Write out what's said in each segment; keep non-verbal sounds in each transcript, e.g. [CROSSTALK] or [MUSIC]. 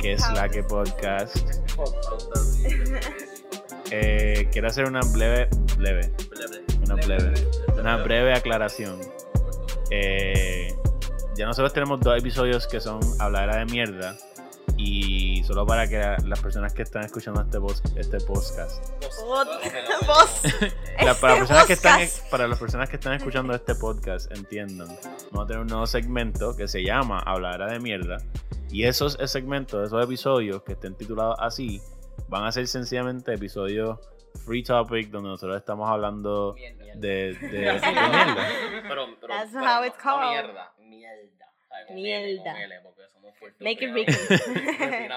¿Qué es la que podcast? [LAUGHS] Eh, quiero hacer una breve, breve, una breve, una breve aclaración. Eh, ya nosotros tenemos dos episodios que son habladera de mierda y solo para que las personas que están escuchando este, este podcast. [LAUGHS] La- para, las Este personas que están, podcast. para las personas que están escuchando este podcast entiendan, vamos a tener un nuevo segmento que se llama Habladera de Mierda. Y esos segmentos, esos episodios que estén titulados así, van a ser sencillamente episodios free topic donde nosotros estamos hablando de, de, de mierda. [LAUGHS] Pero, pero, That's pero how it's called. mierda, mierda. Mierda. Make it estamos- [LAUGHS]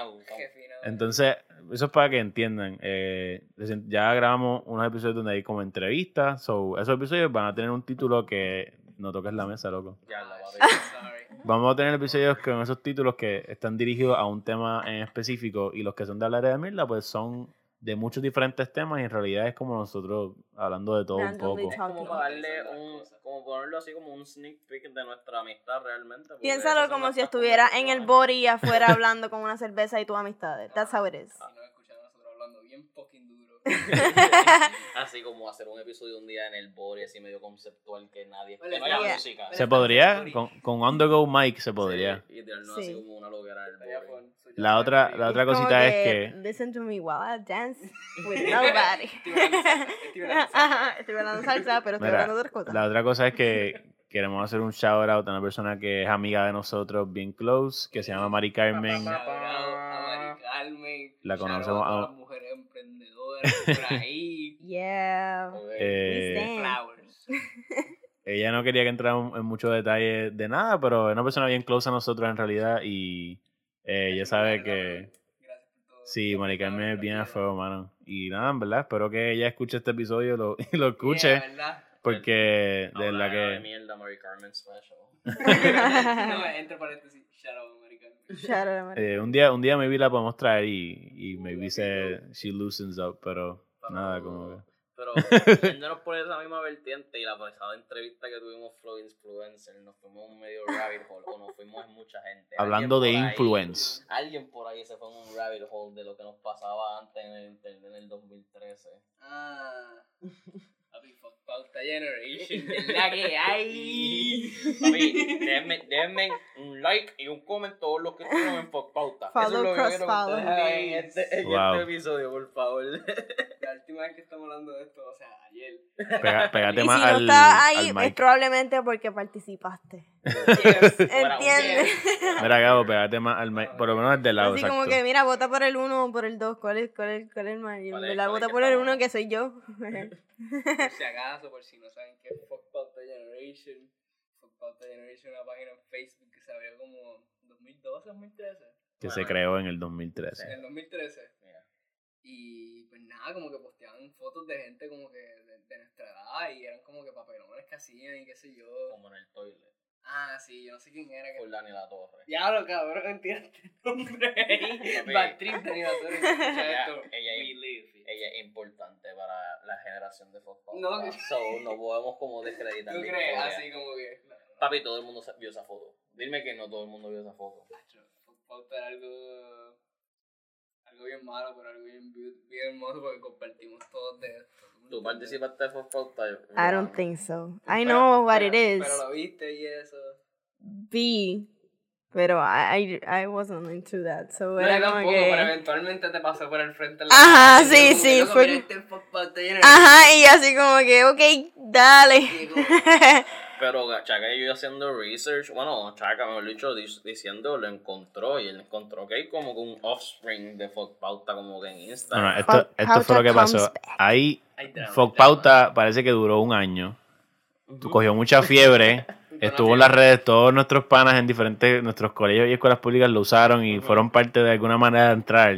[LAUGHS] Entonces, eso es para que entiendan. eh, ya grabamos unos episodios donde hay como entrevistas. So, esos episodios van a tener un título que no toques la mesa, loco. Ya la. [LAUGHS] Vamos a tener episodios con esos títulos que están dirigidos a un tema en específico y los que son de hablar de mierda pues son de muchos diferentes temas y en realidad es como nosotros hablando de todo un poco. Es como para darle un, como ponerlo así como un sneak peek de nuestra amistad realmente. Piénsalo como si estuviera en el body afuera [LAUGHS] hablando con una cerveza y tus amistades. That's how it is. Si no escuchan a nosotros hablando bien duro. [LAUGHS] Así como hacer un episodio un día en el body así medio conceptual que nadie que no haya música. Se podría, con, con On The Go Mic se podría. Sí, y tirarnos Sí. así como una loquera en el body. La otra, la otra cosita es que Listen to me while I dance [LAUGHS] with nobody. Estoy hablando salsa, estoy [LAUGHS] hablando salsa. Ajá, Estoy hablando salsa, pero estoy Mira, hablando de otras cosas. la otra cosa es que queremos hacer un shout out a una persona que es amiga de nosotros bien close, que se llama Mari Carmen. La conocemos a a- todas las mujeres emprendedoras por [LAUGHS] ahí. Yeah. Eh. Flowers. [LAUGHS] ella no quería que entrara en mucho detalle de nada, pero es una persona bien close a nosotros en realidad y eh, ella sabe que Gracias por todo. sí, Mari Carmen es bien a fuego, mano. Y nada, en verdad, espero que ella escuche este episodio lo- y lo escuche, Yeah, porque de verdad Habladera de que... mierda, Mary Carmen Special. [LAUGHS] no, entre paréntesis. Shout eh, un día un día maybe la podemos traer y, y maybe se she loosens up, pero Pero- nada, como que... Pero [LAUGHS] yéndonos por esa misma vertiente y la pasada entrevista que tuvimos Flow Influencer, nos fuimos un medio rabbit hole, o nos fuimos mucha gente. Hablando de Alguien por ahí- influence. Alguien por ahí se fue en un rabbit hole de lo que nos pasaba antes en el internet en el 2013. Ah. [LAUGHS] Papi, pauta generation. Es la que hay. [LAUGHS] Papi, déjenme, déjenme un like y un comment todos los que estuvieron en Pauta. Eso Follow, es lo que cross quiero que follow. ustedes hagan en este, en Wow. este episodio, por favor. La última vez que estamos hablando de esto, o sea, ayer. Pega- Y pégate si más no al, estás ahí, al es probablemente porque participaste. Yes. [LAUGHS] ¿Entiendes? Mira, Gabo, pégate más al mic, por lo menos del lado, Así como exacto. que, mira, vota por el uno o por el dos. ¿Cuál es, cuál es, cuál es el? Y en ¿Cuál es- verdad cuál es vota por el estamos? uno que soy yo. [LAUGHS] Por [LAUGHS] si acaso, por si no saben qué es Fuck Pauta Generation. Fuck Pauta Generation es una página en Facebook que se abrió como 2012, 2013. Que se creó en el 2013. En el 2013. Mira. Y pues nada, como que posteaban fotos de gente como que de, de nuestra edad y eran como que papelones que hacían y qué sé yo. Como en el toilet. Ah, sí, yo no sé quién era. Que... Por Dani La Torre. Diablo, cabrón, entiendes el nombre ahí. Bad trip de animadores. Ella, esto. ella, live. ella es importante para la generación de Fox No, que- So, no podemos como descreditar ¿Tú la crees? historia. Así como que. no, no, no. Papi, todo el mundo vio esa foto. Dime que no todo el mundo vio esa foto. Pauta era algo. Algo bien malo, pero algo bien, bien, bien hermoso porque compartimos todos de esto. ¿Tú participaste de Fox I don't think so. I Pero- know what it pero- is. Pero lo viste y eso. B. Pero I, I, I wasn't into that. So No, era como tampoco, pero que. eventualmente te pasó por el frente. en la Ajá, sí, sí, como que, "Loco, fue- este fuck pauta generation". Ajá, y así como que, ok, dale. Como- [LAUGHS] Pero Chaca y yo haciendo research, bueno, Chaca, mejor dicho, diciendo, lo encontró y él encontró que hay como que un offspring de Fox Pauta como que en No, no, Instagram. esto, esto fue lo que pasó. Ahí, Hay drama, Fox hay drama. Pauta parece que duró un año. Tú cogió mucha fiebre. [LAUGHS] Estuvo en las redes, todos nuestros panas en diferentes, nuestros colegios y escuelas públicas lo usaron y fueron parte de alguna manera de entrar.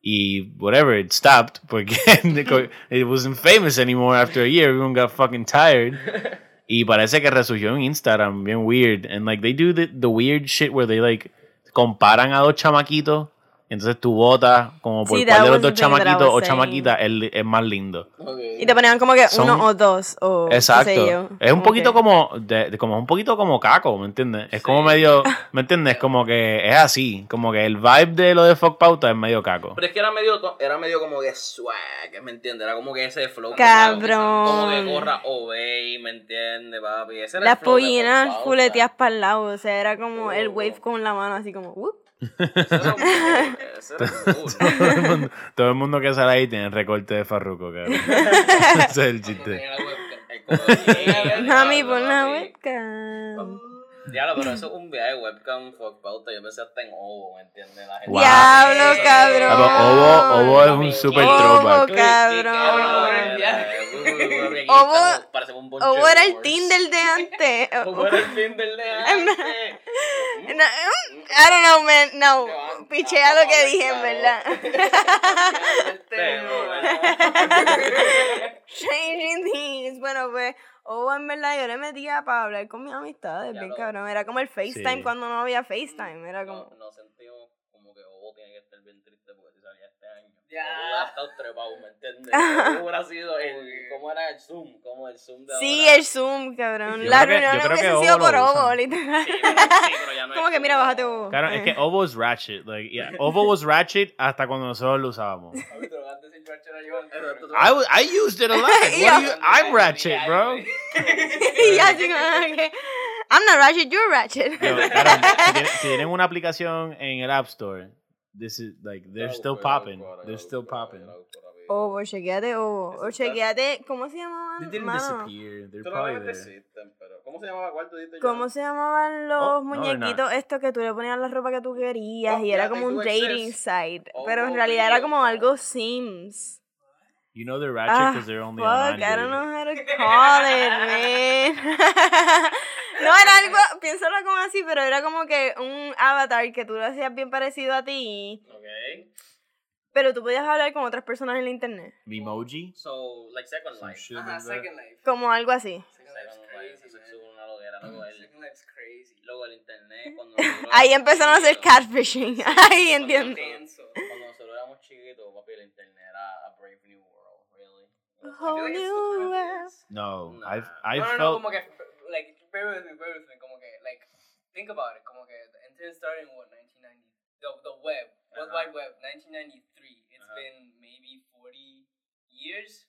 Y whatever, it stopped porque [LAUGHS] it wasn't famous anymore after a year. Everyone got fucking tired. [LAUGHS] Y parece que resurgió en Instagram, bien weird. And like they do the, the weird shit where they like comparan a dos chamaquitos Entonces tú votas como por Sí, cuál de los dos chamaquitos o chamaquitas es, es más lindo. Y te ponían como que Son- uno o dos o Exacto. sé yo. Es un poquito como, de, de- como un poquito como caco, ¿me entiendes? Es como medio, [LAUGHS] ¿me entiendes? Como que es así, como que el vibe de lo de fuck pauta es medio caco. Pero es que era medio, era medio como que swag, ¿me entiendes? Era como que ese flow. Cabrón. Como que corra obey, ¿me entiendes, papi? Ese era Las el pollinas Fox fuleteadas para el lado, o sea, era como el Oh. wave con la mano así como, "Whoop". [LAUGHS] Todo, el mundo, todo el mundo que sale ahí tiene recorte de farruco, cabrón. [LAUGHS] Ese es el chiste. El [LAUGHS] Mami, pon la webcam. Diablo, pero eso es un viaje de webcam fuck pauta. Yo pensé hasta en Ovo, ¿me entiendes? La gente- Wow. Diablo, cabrón. Ovo, Ovo es un super Ovo, throwback. cabrón. Ovo- Ovo Ovo era el Tinder de [LAUGHS] antes. Ovo era el Tinder de antes. No, I don't know, man. No, pichea lo que dije, en verdad. [LAUGHS] [LAUGHS] Changing things. Bueno, pues, o en verdad yo le metía para hablar con mis amistades, Ya bien lo- cabrón. Era como el FaceTime Sí. cuando no había FaceTime. Era No, como. no como que Ovo tiene que estar bien triste porque si salía este año. Ya. Ovo hubiera estado trepado, ¿me entiendes? Ovo hubiera sido el. ¿Cómo era el Zoom? Como el Zoom de Sí, ahora. el Zoom, cabrón. Yo La creo que- yo reunión creo que hubiese Ovo sido lo por usan. Ovo, literal. Sí, pero, sí, pero ya no es [LAUGHS] Como que, mira, bájate Ovo. Claro, es que Eh. Ovo es ratchet. Like, yeah, Ovo was ratchet hasta cuando nosotros lo usábamos. Papi, te lo vas a decir, George, era yo. I, was- I used it a lot. [LAUGHS] What do you, I'm ratchet, bro. [LAUGHS] y así como que. I'm not ratchet, you're ratchet. Yo, cabrón, si, tienen, si tienen una aplicación en el App Store, this is like they're still popping. They're still popping. Ovo, chequeate Ovo. O chequeate, ¿cómo se llamaban? They didn't Mano? disappear. They're probably there. existen, pero. ¿Cómo se llamaba? ¿Cuál tú dijiste? ¿Cómo se llamaban los Oh, no, muñequitos estos que tú le ponías la ropa que tú querías Oh, y era como they un dating exist. site? Oh, pero en oh, realidad era como algo Sims. You know they're ratchet Ah, because they're only fuck, on I don't Android. know how to call it, man. [LAUGHS] [LAUGHS] no, era algo, piénsalo como así, pero era como que un avatar que tú lo hacías bien parecido a ti, Ok. pero tú podías hablar con otras personas en la internet. Emoji. So, like Second Life. Ajá. Second Life. Como algo así. Luego el, Second Life's crazy. luego el internet, cuando [LAUGHS] Ahí empezaron a hacer catfishing. [LAUGHS] Ahí entiendo. Intenso. Cuando nosotros éramos chiquitos, papi, el internet era a Brave New World, really. A whole new world. No, Nah. I've I no, no, no, felt como que, like, bear with me, bear with me, como que, like, think about it, como que the internet started in what, 1990? The, the web, World Ajá. Wide Web, 1993. It's Ajá. been maybe 40 years?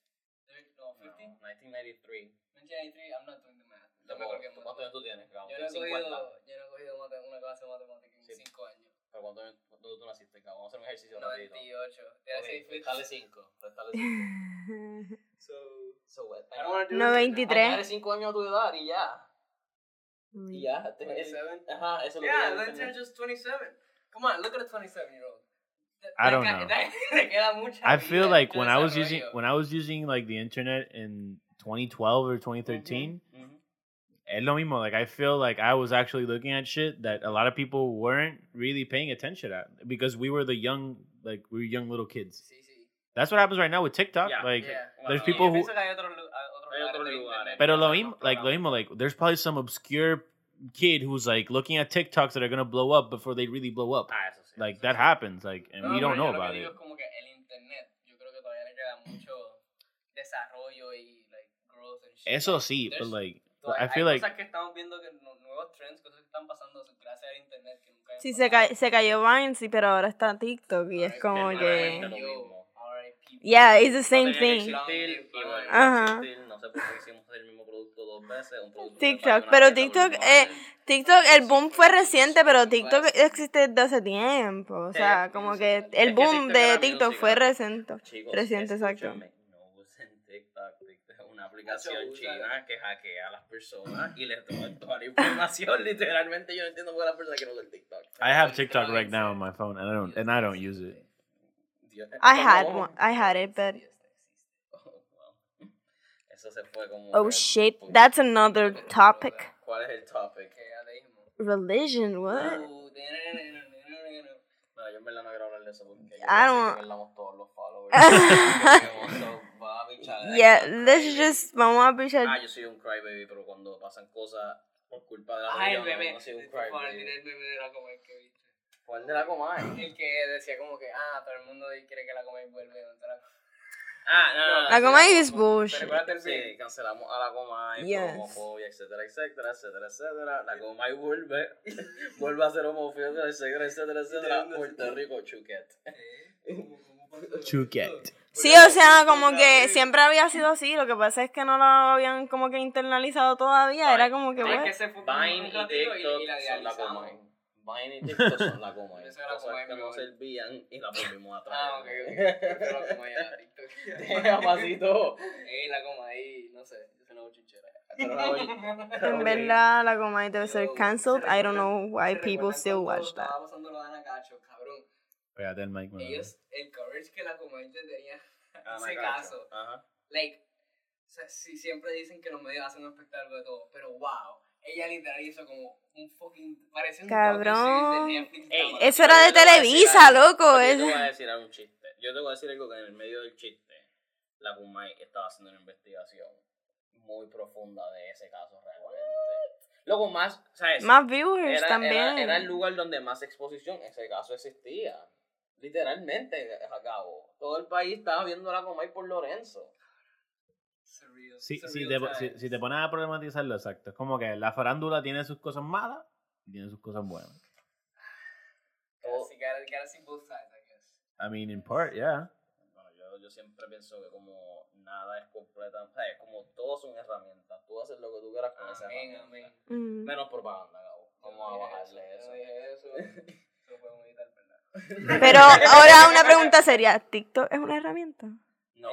No, 50? No, 1993. 1993, I'm not doing the math. Yo me Tampoco, creo que ¿Cuántos años tú tienes? Yo no he cogido, yo no he cogido una clase de matemática en Sí. 5 años. ¿Pero cuántos años cuándo tú naciste, Gabo? Vamos a hacer un ejercicio rapidito. 98. Te Ok, hace restale 5. Restale 5. [LAUGHS] So, So, what? I don't wanna do No, this. 23. Añade 5 años a tu edad y ya. Y ya. te- 27? Ajá, eso es lo que Yeah, just 27. Come on, look at a 27 year old. I don't know. [LAUGHS] I feel like when I was using when I was using like the internet in 2012 or 2013, Ujú. Es lo mismo. Like I feel like I was actually looking at shit that a lot of people weren't really paying attention at because we were the young like we were young little kids. Sí, sí. That's what happens right now with TikTok. Yeah, like Yeah. there's Bueno, people Yo who pienso que hay otros lu- hay otros Hay otros lugares del lugares. internet Pero que lo hacen mismo, like lo programas. mismo, like there's probably some obscure kid who's like looking at TikToks that are gonna blow up before they really blow up. Ah, eso sí. Like eso that sí. happens, like, and No, we don't know about it. es como que el internet, yo creo que todavía le queda mucho desarrollo y like growth and shit. Eso Like, sí, but like I feel hay like cosas que estamos viendo que nu- nuevos trends, cosas que están pasando gracias al internet que nunca Sí, se, ca se cayó Vine, sí, pero ahora está TikTok y es como que. Yeah, it's the same no thing. existir, y bueno, Ajá. existir, no sé por qué hicimos el mismo producto dos veces. Un producto TikTok, pero TikTok, eh. TikTok, el boom fue reciente, pero TikTok existe desde hace tiempo. O sea, como que el boom TikTok de TikTok fue reciente. Reciente, exacto aplicación china que hackea a las personas y les da toda la información. [LAUGHS] Literalmente yo no entiendo por qué las personas quieren ver TikTok. I have TikTok right now on my phone and I don't and I don't use it. I had one. I had it, but este [LAUGHS] Oh, oh shit, that's another topic. ¿Cuál es el topic? Religion, what? I don't... [LAUGHS] So, va a pichar Yeah, let's just, vamos a Ah, pichar. yo soy un crybaby, pero cuando pasan cosas por culpa de la Ay, el bebé. no soy un crybaby. el bebé de la que viste. ¿Cuál de la Comay? El que decía como que, ah, todo el mundo quiere que la Comay vuelva. ¿dónde está la Comay? Ah, no, no, no. La Comay sí, is bullshit. ¿Te recuerdas del Sí, cancelamos a la Comay Yes. homofobia, etcétera, etcétera, etcétera, etcétera. La Comay vuelve, [LAUGHS] vuelve a ser homofobia, etcétera, etcétera, etcétera. Puerto Rico, Chuquet. ¿Cómo- cómo pasó? Chuquet. Sí, o sea, como que siempre había sido así, lo que pasa es que no lo habían como que internalizado todavía, era como que Es bueno. que se fue Vine un y TikTok son la. Comay. Vine y TikTok son la Comay. [LAUGHS] Eso era Comay que no servían y la volvimos a traer. Ah, ok, ok. [LAUGHS] Pero la Comay a TikTok. Deja, pasito. Ey, la Comay, no sé, yo soy una chinchera. [LAUGHS] En verdad, la Comay debe ser cancelled. I don't know why ¿Se people still watch that. Estaba pasando lo de Ana Cacho. Pégate el mic. Ellos, el coverage que la le tenía Ah, ese [LAUGHS] caso. Ajá. like, o sea, sí, siempre dicen que los medios hacen un espectáculo de todo, pero wow, ella literal hizo como un fucking, parece un Cabrón. docu-series de Netflix. Ey. Eso era de Televisa, algo. loco. Yo es- te voy a decir algo, un chiste. Yo te voy a decir algo que en el medio del chiste, la Kumai estaba haciendo una investigación muy profunda de ese caso realmente. Luego más, ¿sabes? Más viewers era, también. Era, era el lugar donde más exposición ese caso existía. Literalmente, a cabo. Todo el país estaba viendo la Comay por Lorenzo. Surreal, Sí, si, te, si, si te pones a problematizarlo, exacto. Es como que la farándula tiene sus cosas malas y tiene sus cosas buenas. Sides, I guess. I mean, in part, yeah. Bueno, yo, yo siempre pienso que como nada es completa, o sea, como todos son herramientas. Tú haces lo que tú quieras con esa herramienta. Mm. Menos propaganda, Gabo. Vamos a bajarle eso. Dije eso. [LAUGHS] Eso Pero ahora una pregunta seria. ¿TikTok es una herramienta? No.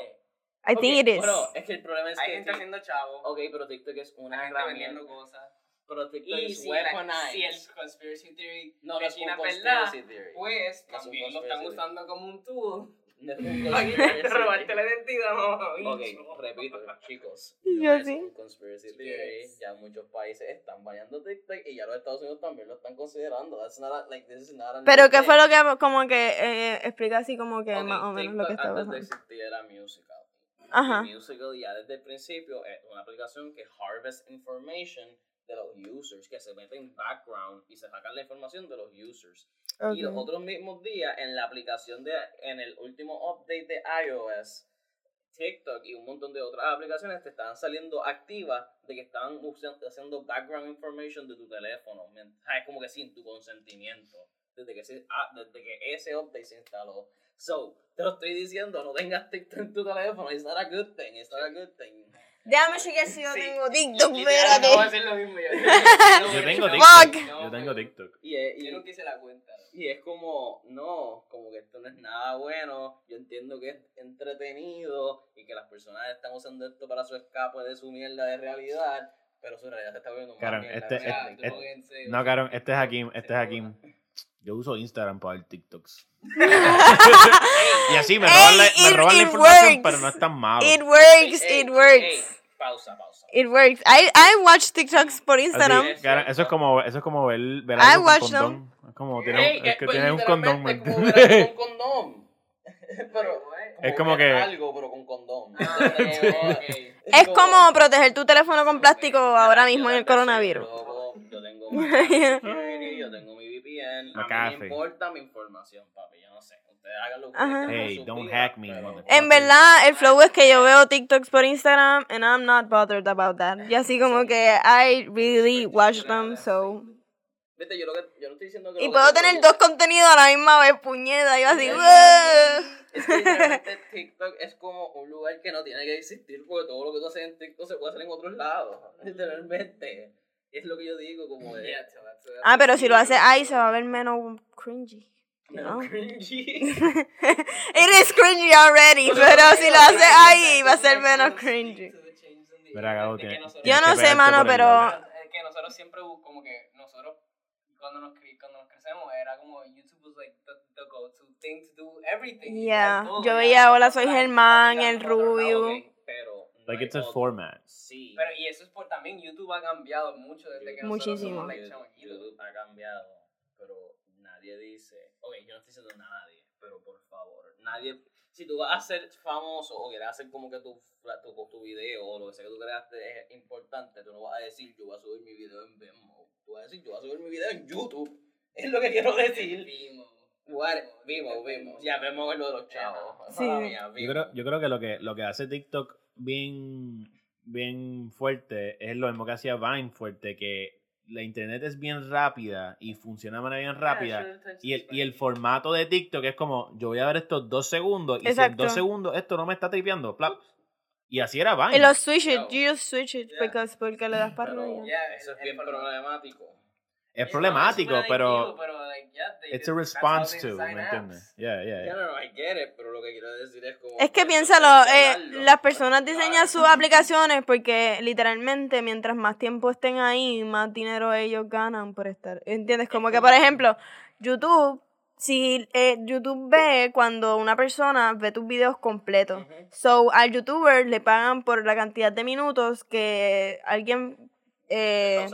I think it is. Bueno, es que el problema es Hay que. gente Tik- haciendo chavo, Ok, pero TikTok es una hay gente herramienta. vendiendo cosas. Pero TikTok Y es si, weaponized. si el conspiracy theory no, no es un es verdad, conspiracy theory. pues es también lo están conspiracy usando como un tool No conspiracy robarte la identidad, [LAUGHS] no, Ok, repito, chicos. Y No yo es sí. un conspiracy theory. Yes. Ya muchos países están bañando TikTok y ya los Estados Unidos también lo están considerando. That's not a- like, this is not Pero ¿qué fue lo que como que eh, explica así como que Ok, más o menos lo que TikTok está antes de pasando? existir era Musical. Ajá. Y Musical ya desde el principio es una aplicación que harvest information de los users, que se mete en background y se sacan la información de los users. Y los otros mismos días en la aplicación de, en el último update de iOS, TikTok y un montón de otras aplicaciones te estaban saliendo activas de que estaban haciendo background information de tu teléfono. Es como que sin tu consentimiento. Desde que, se- ah, desde que ese update se instaló. So, te lo estoy diciendo, no tengas TikTok en tu teléfono. It's not a good thing. It's not a good thing. Déjame chequear si yo Sí. tengo TikTok, Literal, no voy a espérate. hacer lo mismo yo. Yo tengo [LAUGHS] Fuck. TikTok. Yo tengo TikTok. Y, es- y- Yo no quise la cuenta. Y es como, no, como que esto no es nada bueno. Yo entiendo que es entretenido y que las personas están usando esto para su escape de su mierda de realidad, pero su realidad se está volviendo más Cabrón, mierda este- este- pónganse- No, Caron, este es Hakim, este es Hakim. Yo uso Instagram para ver TikToks. [LAUGHS] y así me Ey, roban la, me it- roban la it información, works. pero no es tan malo. It works, Ey, it works. ey, pausa, pausa. It works. I, I watch TikToks por Instagram. Así, eso es como, eso es como ver, ver I algo con watch condón. Es como tiene, es que pues, tiene un condón, ¿me literalmente [LAUGHS] es como entiendes? con condón. pero, Es como ver que- algo, pero con condón. Ah, ok, ok. [LAUGHS] Es como proteger tu teléfono con plástico ahora mismo en el coronavirus. Yo, tengo yo tengo mi VPN. A mí me importa mi información, papi. Yo no sé. Ustedes hagan lo que Hey, don't vidas, hack me, pero-. En verdad, el flow es que yo veo TikToks por Instagram and I'm not bothered about that. Y así como que I really watch them, so... Viste, yo, lo que, yo no estoy diciendo que Y puedo que- tener dos contenidos a la misma vez, puñeta. Yo así... Es que literalmente TikTok es como un lugar que no tiene que existir porque todo lo que tú haces en TikTok se puede hacer en otros lados. Literalmente. Es lo que yo digo, como [LAUGHS] de. Yeah, Ah, pero si lo hace ahí se va a ver menos cringy. menos No. cringy. [LAUGHS] [LAUGHS] It is cringy already, pero si lo hace ahí va a ser menos cringy. Que Yo no sé, mano, pero... lado. Es que nosotros siempre bu- como que nosotros cuando nos cre- cuando nos crecemos era como YouTube was like the, the go to thing to do everything. Yeah, Todo, yo veía Hola, soy Germán, el rubio. Like it's a otro- format. Sí. Pero y eso es por también YouTube ha cambiado mucho desde que nosotros Muchísimo. somos like YouTube, ha cambiado, pero nadie dice, ok, yo no estoy diciendo nadie, pero por favor, nadie, si tú vas a ser famoso o quieres hacer como que tu, tu, tu video o lo que sea que tú creaste es importante, tú no vas a decir yo voy a subir mi video en Venmo, tú vas a decir yo voy a subir mi video en YouTube, [LAUGHS] Es lo que quiero decir. Vimos. What? Vimos, vimos. Ya vemos lo de los chavos. Sí. Mía, Yo creo, yo creo que lo que lo que hace TikTok bien, bien fuerte es lo mismo que hacía Vine fuerte, que la internet es bien rápida y funciona de manera bien rápida. Y el, y el formato de TikTok es como, yo voy a ver estos dos segundos y si en dos segundos esto no me está tripeando, plap. Y así era Vine. Y los switch it, you just switch it Yeah. because, porque le das para. Ya, eso es bien problemático. Es problemático, pero pero, like, yeah, they it's a response to, ¿me entiendes? Yeah, yeah, Ya yeah. no, no, I get it, pero lo que quiero decir es como... Es que piénsalo, eh, las personas diseñan sus aplicaciones porque literalmente mientras más tiempo estén ahí, más dinero ellos ganan por estar. ¿Entiendes? Como que, por ejemplo, YouTube, si eh, YouTube ve cuando una persona ve tus videos completos. So, al youtuber le pagan por la cantidad de minutos que alguien eh,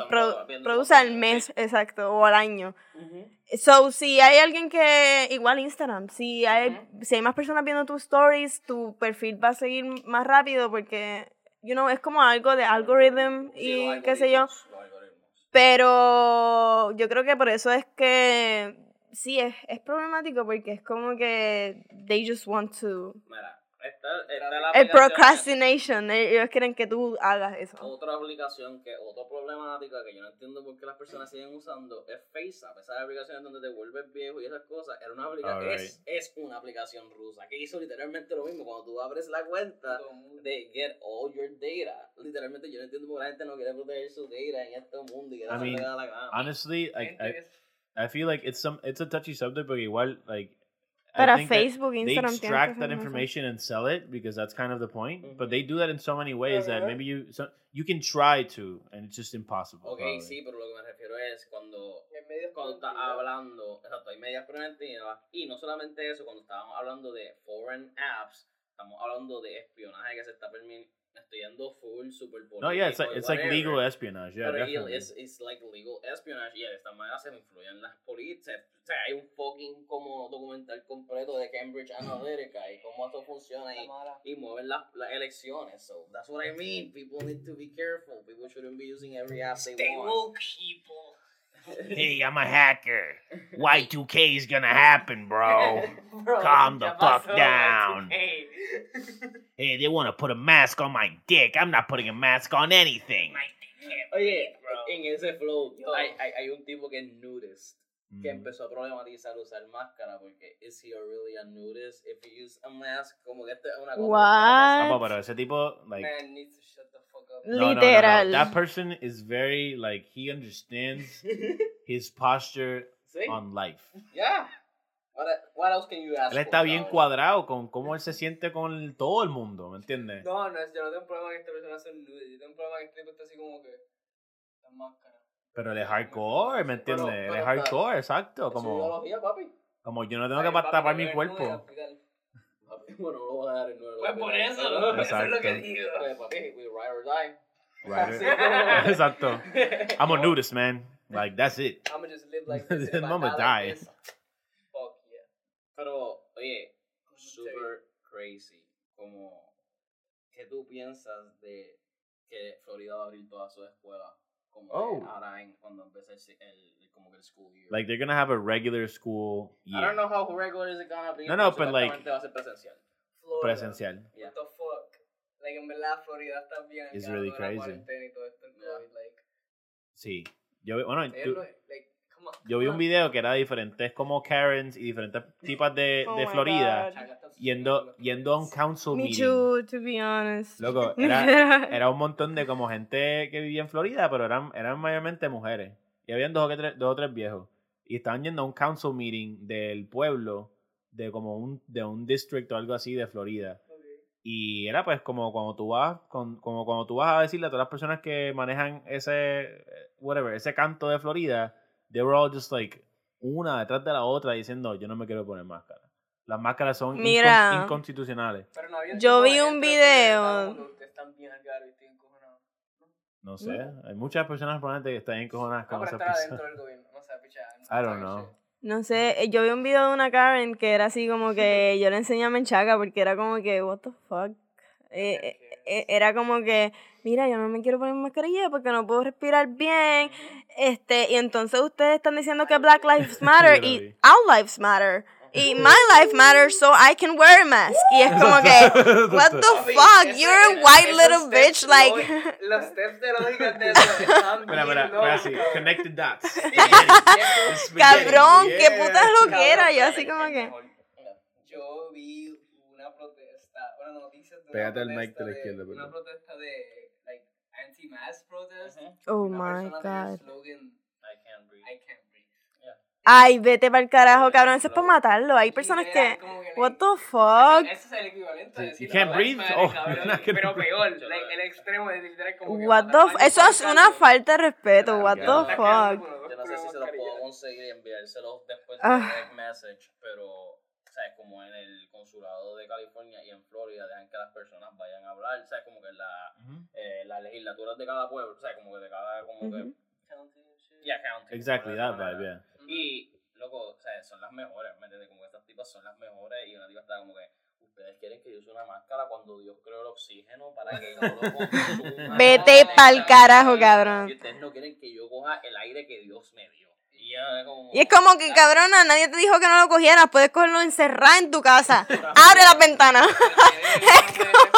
produce al mes, exacto, o al año. So, si hay alguien que, igual Instagram, si hay, si hay más personas viendo tus stories, tu perfil va a seguir más rápido porque, you know, es como algo de algorithm Sí, y los qué sé yo. Pero yo creo que por eso es que, sí, es, es problemático porque es como que they just want to... Mira, está, está la El procrastination, ellos quieren que tú hagas eso. Otra aplicación que, otra problemática que yo no entiendo por qué las personas siguen usando es FaceApp. Esas aplicaciones donde te vuelves viejo y esas cosas. Era una aplicación, Alright. es, es una aplicación rusa que hizo literalmente lo mismo. Cuando tú abres la cuenta de Get All Your Data, literalmente yo no entiendo por qué la gente no quiere proteger su data en este mundo y I que mean, la gana. Honestly, I, es- I feel like it's some it's a touchy subject, porque igual like I that Facebook, they Instagram, que extract that information and sell it because that's kind of the point. But Mhm. they do that in so many ways that maybe you so, you can try to, and it's just impossible. Ok, probably. sí, pero lo que me refiero es cuando cuando estás hablando, exacto, hay medidas preventivas y no solamente eso, cuando estábamos hablando de foreign apps, estamos hablando de espionaje que se está permitiendo, estoy yendo full, super No, yeah, it's like político it's like legal espionage. Yeah, pero definitely. es it's like legal espionage y de esta manera se influyen las políticas. O sea, hay un fucking como documental completo de Cambridge Analytica y cómo esto funciona y, y mueven las, las elecciones. So that's what I mean. People need to be careful. People shouldn't be using every app they Stay want. woke, people. Hey, I'm a hacker. Y2K [LAUGHS] is gonna happen, bro. [LAUGHS] Bro, Calm the fuck down. hey. Hey, they want to put a mask on my dick. I'm not putting a mask on anything. My dick can't Oye, bro. en ese flow, Yo. hay, hay, hay un tipo que es nudist, que Mm. empezó a problematizar usar máscara porque is he really a nudist if he use a mask? Como que esto es una cosa. What? Vamos, pero ese tipo, like, Man needs to shut the fuck up. No, no, no, no. Literal. That person is very like he understands [LAUGHS] his posture ¿Sí? on life. Yeah. What, what else can you ask Él está for, bien cuadrado con cómo él se siente con el- todo el mundo, ¿me entiendes? No, no, yo no tengo un problema que esta persona sea nude. Yo tengo un problema que este tipo está así como que. La máscara. Pero él es hardcore, ¿me entiendes? Él es hardcore, exacto. Como, ideología, papi. como yo no tengo que tapar mi cuerpo. Nude, hospital. Papi, Bueno, no lo voy a dar en nueve. Pues por eso, Pero- eso es lo que digo. Pues, papi, we ride or die. Right. Así [LAUGHS] Exacto. I'm a nudist, man. Like, that's it. I'ma just live like this. [LAUGHS] If I I'ma die die. like Fuck yeah. Pero, oye, Como super crazy. Como, ¿qué tú piensas de que Florida va a abrir todas sus escuelas? Como Oh. ahora en, cuando empiece el, el, como que el school year. Like, they're gonna have a regular school year. I don't know how regular is it gonna be. No, no, but like- va a ser presencial. Florida. Presencial. Yeah. What the fuck? Like, en verdad, Florida está bien. It's really crazy. cuarentena y todo esto, Yeah. Like, Sí. Yo, vi- bueno, ellos tú- lo- like, come on, yo vi un video que era de diferentes como Karens y diferentes tipas de, Oh de Florida God. Yendo, yendo a un council Me meeting. too, to be honest. Loco, [LAUGHS] era, era un montón de como gente que vivía en Florida, pero eran, eran mayormente mujeres. Y habían dos o, tres, dos o tres viejos. Y estaban yendo a un council meeting del pueblo, de como un, de un district o algo así de Florida. Y era pues como cuando tú vas, con- como cuando tú vas a decirle a todas las personas que manejan ese, whatever, ese canto de Florida, they were all just like, una detrás de la otra diciendo, yo no me quiero poner máscara. Las máscaras son incon- Mira. inconstitucionales. Pero no había Yo vi de un video. No sé, hay muchas personas probablemente que están encojonadas No, con pero esa del gobierno. No sé, picha. I don't know. No sé, eh, yo vi un video de una Karen que era así como que [LAUGHS] yo le enseñé a Menchaca porque era como que, what the fuck. Eh, eh, era como que, mira, yo no me quiero poner mascarilla porque no puedo respirar bien. Este, y entonces ustedes están diciendo que Black Lives [LAUGHS] Matter y. Our Lives Matter. Y my life matters so I can wear a mask. Y es como que, what the fuck, you're a white little bitch, like. Los steps de lógica de Mira, mira, así, locos. connected dots. Cabrón, qué yeah. putas lo que era. Cabrón, Yo así como que. Yo vi de Pégate al mic protesta de la izquierda, Una protesta de like anti-mask protest. Oh Una my god. slogan, I can't breathe. I can't breathe. Ay, vete para el carajo, cabrón. Eso es para matarlo. Hay personas que. What the fuck? Ese es el equivalente a Sí, decir you can't "Black breathe", oh, [LAUGHS] cabrón, pero peor, like, el extremo de literal como que What the matar a f alguien Eso es una falta de respeto. What the fuck? Yo no sé si se los puedo conseguir y enviárselos después de Ah. direct message, pero, ¿sabes? Como en el consulado de California y en Florida dejan que las personas vayan a hablar, ¿sabes? Como que la, Ujú. eh, las legislaturas de cada pueblo, ¿sabes? Como que de cada, como Ujú. que, yeah, county. Exactly, that vibe, yeah. Y, loco, o sea, son las mejores, ¿me entiendes? Como que estas tipas son las mejores y una tipa está como que, ustedes quieren que yo use una máscara cuando Dios creó el oxígeno para que yo lo consuma. [LAUGHS] Vete pa'l carajo, cabrón. Y ustedes no quieren que yo coja el aire que Dios me dio. Y, como, es como que, cabrona, nadie te dijo que no lo cogieras. Puedes cogerlo encerrado en tu casa. Abre las ventanas. [LAUGHS]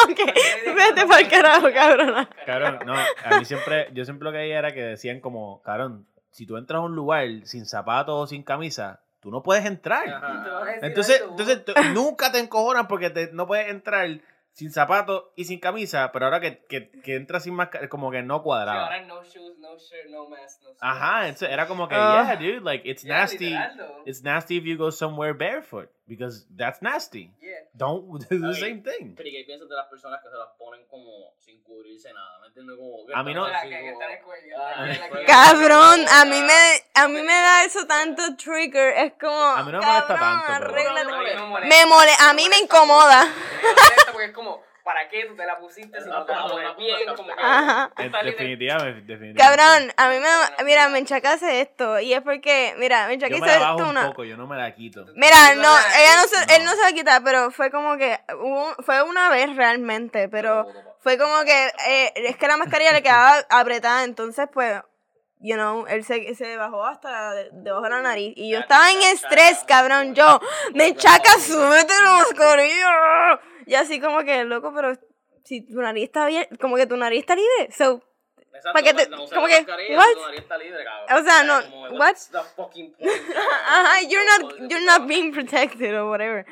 [LAUGHS] Vete para el carajo, cabrona. Cabrón, no, a mí siempre, yo siempre lo que veía era que decían como, cabrón, si tú entras a un lugar sin zapatos o sin camisa, tú no puedes entrar. Entonces, entonces nunca te encojonas porque te- no puedes entrar sin zapatos y sin camisa, pero ahora que, que, que entras sin máscara, como que no cuadraba. Ahora no shoes, no shirt, no mask, no Ajá, entonces era como que, Ah. yeah, dude, like, it's Yeah, nasty. It's nasty if you go somewhere barefoot, because that's nasty. Yeah. Don't [LAUGHS] do the Ay. same thing. Pero ¿y qué piensas de las personas que se las ponen como sin cubrirse nada? ¿Me entiendes? Como que A mí no- así como- la- Cabrón, a mí me, a mí me da eso tanto trigger. Es como, A mí no me molesta tanto, pero-. No, no me mole, a mí me incomoda. Me molesta porque es como, ¿para qué tú te la pusiste si no te la pones bien? Como que, Ajá. Definitivamente, definitivamente. Cabrón, a mí me, mira, Menchaca hace esto. Y es porque, mira, Menchaca Yo hizo me la esto bajo un una. poco, yo no me la quito. Mira, no, ella no se, No. él no se va a quitar, pero fue como que, hubo- fue una vez realmente, pero fue como que, eh, es que la mascarilla le quedaba [LAUGHS] apretada, entonces pues, you know, él se, se bajó hasta de- debajo de la nariz. Y yo estaba en estrés, cabrón, yo, [LAUGHS] Menchaca, súbete la mascarilla. [LAUGHS] Y así como que, loco, pero si tu nariz está bien, como que tu nariz está libre, so, Exacto, ¿Para qué te- no como que, what? tu nariz está libre, cabrón. O sea, no, como, what? the fucking [LAUGHS] point? ajá, you're not, you're not being protected or whatever.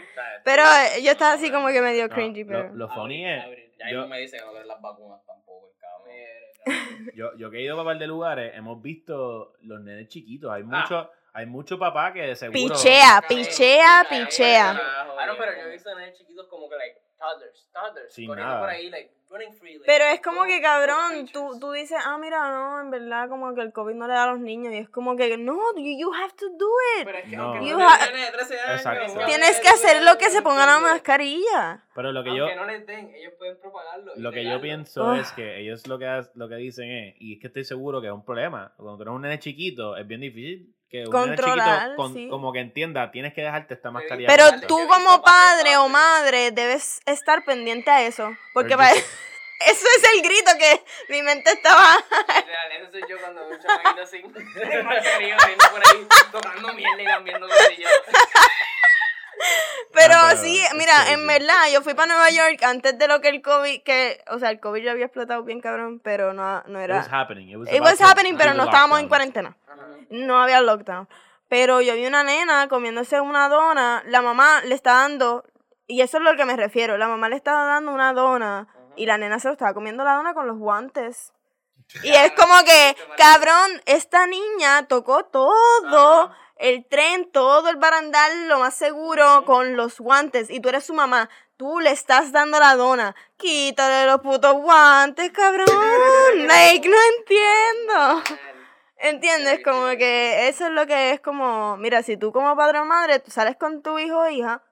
Pero eh, yo estaba así como que medio No, cringy, lo, pero... lo funny es, Ya no me dicen que las vacunas tampoco, el cabrón. [LAUGHS] yo, yo que he ido a un par de lugares, hemos visto los nenes chiquitos. Hay Ah. Hay mucho papá que de seguro. Pichea, pichea, pichea. Ah, no, pero yo he visto nenes chiquitos como que, like, toddlers, toddlers, Sin corriendo nada. por ahí, like, running free. like, Pero es como que, cabrón, tú, tú dices, ah, mira, no, en verdad, como que el COVID no le da a los niños. Y es como que, no, you, you have to do it. Pero es que No. aunque You no ha- Nene de 13 años. Exacto. Tienes que hacer lo que se ponga la mascarilla. Pero lo que yo, Aunque no les den, ellos pueden propagarlo. lo que yo pienso Ah. es que ellos lo que, lo que dicen es, y es que estoy seguro que es un problema. Cuando tú eres un nene chiquito, es bien difícil que Controlar, chiquito con- sí. como que entienda, tienes que dejarte esta mascarilla. Pero tú Yo como padre o madre debes estar pendiente a eso. Porque para... yo- [LAUGHS] eso es el grito que mi mente estaba... Literal, eso soy yo cuando veo un chamaquito sin mascarilla [LAUGHS] corriendo por ahí, tocando mierda y lambiendo cosillas. Pero Ah, pero sí, mira, crazy. en verdad, yo fui para Nueva York antes de lo que el COVID, que, o sea, el COVID ya había explotado bien cabrón, pero no, no It era... was happening. It was, It was happening, pero no estábamos en cuarentena. No había lockdown. Pero yo vi una nena comiéndose una dona, la mamá le está dando, y eso es lo que me refiero, la mamá le estaba dando una dona y la nena se lo estaba comiendo la dona con los guantes. Y es como que, cabrón, esta niña tocó todo, el tren, todo el barandal, lo más seguro, con los guantes, y tú eres su mamá. Tú le estás dando la dona. Quítale los putos guantes, cabrón. [LAUGHS] Like, no entiendo. ¿Entiendes? Como que eso es lo que es como, mira, si tú como padre o madre, tú sales con tu hijo o hija,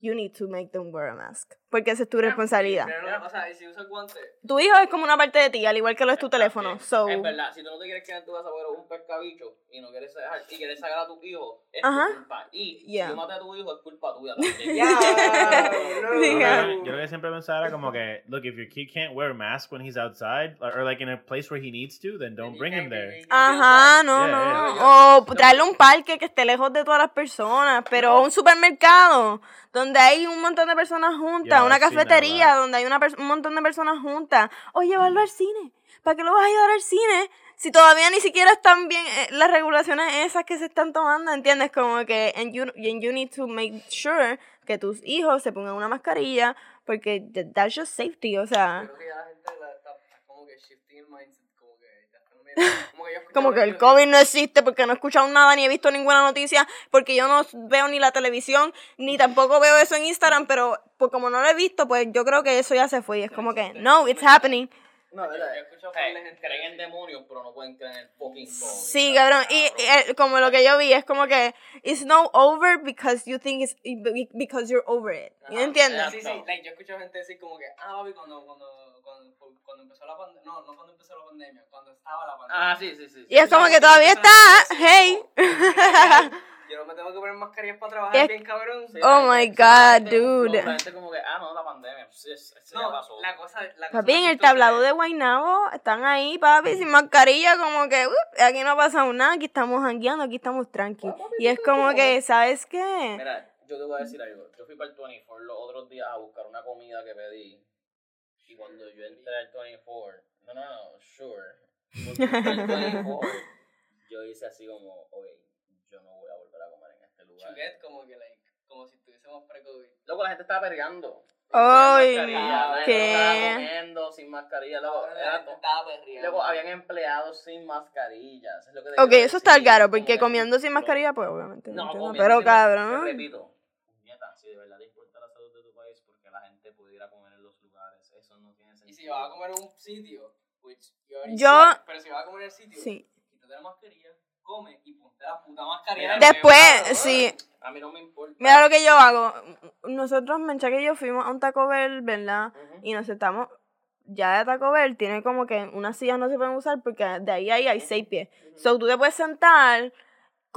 you need to make them wear a mask. Porque esa es tu responsabilidad. Pero no, o sea, y si usas guantes. Tu hijo es como una parte de ti, al igual que lo es tu teléfono. So, Es verdad, si tú no te quieres quedar en tu casa por un pescabicho y no quieres dejar, y quieres sacar a tu hijo, es Ajá. tu culpa. Y Yeah. si tú matas a tu hijo, es culpa tuya [LAUGHS] también. Ya, no. [LAUGHS] Sí, Yo lo que- yo lo que siempre pensaba era como que, look, if your kid can't wear a mask when he's outside, or, or, like in a place where he needs to, then don't bring him there. Ajá, no, Yeah, no. yeah. O traerle a un parque que esté lejos de todas las personas, pero un supermercado donde hay un montón de personas juntas, Yeah, una a cafetería donde hay una un montón de personas juntas, o llevarlo al cine. ¿Para qué lo vas a llevar al cine? Si todavía ni siquiera están bien eh, las regulaciones esas que se están tomando, ¿entiendes? Como que and you, and you need to make sure que tus hijos se pongan una mascarilla porque th- that's just safety, o sea, Creo que ya la gente la está, está como que shifting el mindset, como que ya están medio- como que yo Como que el COVID no existe porque no he escuchado nada ni he visto ninguna noticia, porque yo no veo ni la televisión, ni tampoco veo eso en Instagram, pero pues como no lo he visto, pues yo creo que eso ya se fue. Y es como que, no, it's happening. No, Yo- yo de gente creen en demonios, pero no pueden creer en el fucking COVID. Sí, cabrón. Y, y, eh, como lo que yo vi, es como que, it's no over because you think it's, because you're over it. Ajá. ¿Entiendes? Sí, sí, like, yo escucho gente decir como que, ah, cuando, cuando, cuando, cuando empezó la pandemia, no, no cuando empezó la pandemia, cuando estaba la pandemia. Ah, sí, sí, sí. Y es como que todavía está, hey. Yo no me tengo que poner mascarillas para trabajar Es- bien, cabrón. Sí, Oh my God, la gente- dude. La gente como que, ah, no, la pandemia, pues, es- eso ya No, pasó. la cosa, la cosa Papi, en el tablado de Guaynabo están ahí, papi, sin mascarilla, como que "Uh, aquí no ha pasado nada, aquí estamos jangueando, aquí estamos tranqui. Y es como que, ¿sabes qué? Mira, yo te voy a decir algo. Yo fui para el 24 los otros días a buscar una comida que pedí. Cuando yo entré al 24, no, no, no, sure. Cuando yo entré al 24, yo hice así como, ok, yo no voy a volver a comer en este lugar. Chuguet, como que, like, como si estuviésemos pre-COVID. Luego la gente estaba perreando. Ay, ¿qué? estaba comiendo sin mascarilla. Luego, La era estaba perreando. luego habían empleados sin mascarillas. Es lo que Ok, eso está claro, como porque que- comiendo sin mascarilla, pues obviamente. No, No, pero cabrón. repito, puñeta, si de verdad te importa la salud de tu país, porque la gente pudiera comer en los lugares, eso no tiene sentido. Y si vas a comer en un sitio, which Yo- pero si vas a comer en el sitio, Sí. quítate la mascarilla, come y ponte la puta mascarilla. De Después, sí. A mí no me importa. Mira lo que yo hago. Nosotros, Mencha y yo fuimos a un Taco Bell, ¿verdad? Ujú. Y nos sentamos. Ya de Taco Bell tiene como que unas sillas no se pueden usar porque de ahí a ahí hay seis pies. So tú te puedes sentar,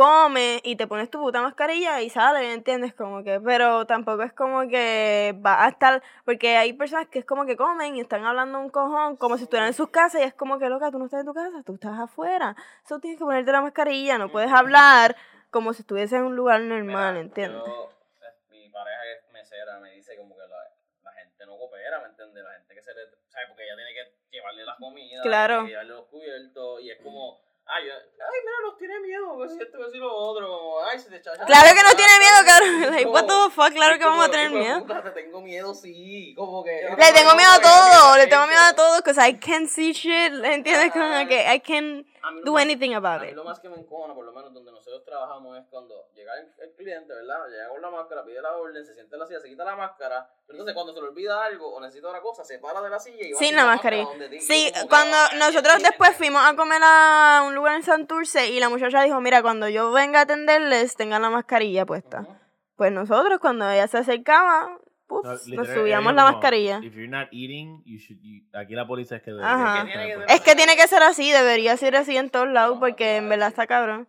comes y te pones tu puta mascarilla y sales, ¿entiendes? Como que, pero tampoco es como que va a estar, porque hay personas que es como que comen y están hablando un cojón como si estuvieran en sus casas y es como que, loca, tú no estás en tu casa, tú estás afuera. So tienes que ponerte la mascarilla, no puedes hablar como si estuvieses en un lugar normal, Mira, ¿entiendes? yo, eh, mi pareja que es mesera me dice como que la, la gente no coopera, ¿me entiendes? La gente que se le... ¿Sabes? Porque ella tiene que llevarle las comidas, Claro. llevarle los cubiertos y es como... Ay, ay, mira, nos tiene miedo, que si esto, que si lo otro, como, ay, se te echa... Claro que no tiene miedo, cabrón. Like, Como- what the fuck, claro que vamos a tener miedo. puta, te tengo miedo, sí, como que... Le tengo miedo a todo, le tengo miedo a todo, because I can't see shit, ¿entiendes? Como que I can't do más- anything about A mí it. lo más que me encojona, por lo menos donde nosotros trabajamos, es cuando llega el, el cliente, ¿verdad? Llega con la máscara, pide la orden, se sienta en la silla, se quita la máscara. Pero entonces cuando se le olvida algo o necesita otra cosa, se para de la silla y va Sin la mascarilla. donde ti. Sí, que, cuando "Ay, nosotros sí, después fuimos a comer a un lugar en Santurce y la muchacha dijo, mira, cuando yo venga a atenderles, tengan la mascarilla puesta. Ujú. Pues nosotros, cuando ella se acercaba, puf, No, nos subíamos la como, mascarilla. If you're not eating, you should, you- aquí la policía es que Ajá. Que tiene que Es que tiene que ser así, debería ser así en todos lados, porque en verdad está cabrón.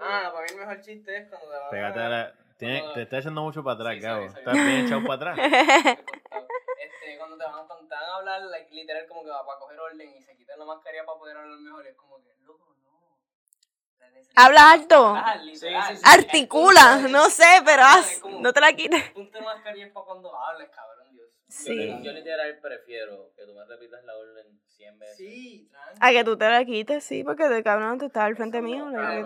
Ah, para mí el mejor chiste es cuando te van a- Pégate a la... tiene- te está echando mucho para atrás, Sí, sorry. Estás bien echado para atrás. [LAUGHS] este, cuando te van, te van a hablar, like, literal, como que va para coger orden y se quitan la mascarilla para poder hablar mejor, es como que, loco, Habla alto, sí. articula, no sé, pero haz, no te la quites. Ponte mascarilla para cuando hables, cabrón, Dios. Sí. yo literal prefiero que tú me repitas la orden 100 veces. Sí. A que tú te la quites, sí, porque de cabrón tú estás al frente mío. Te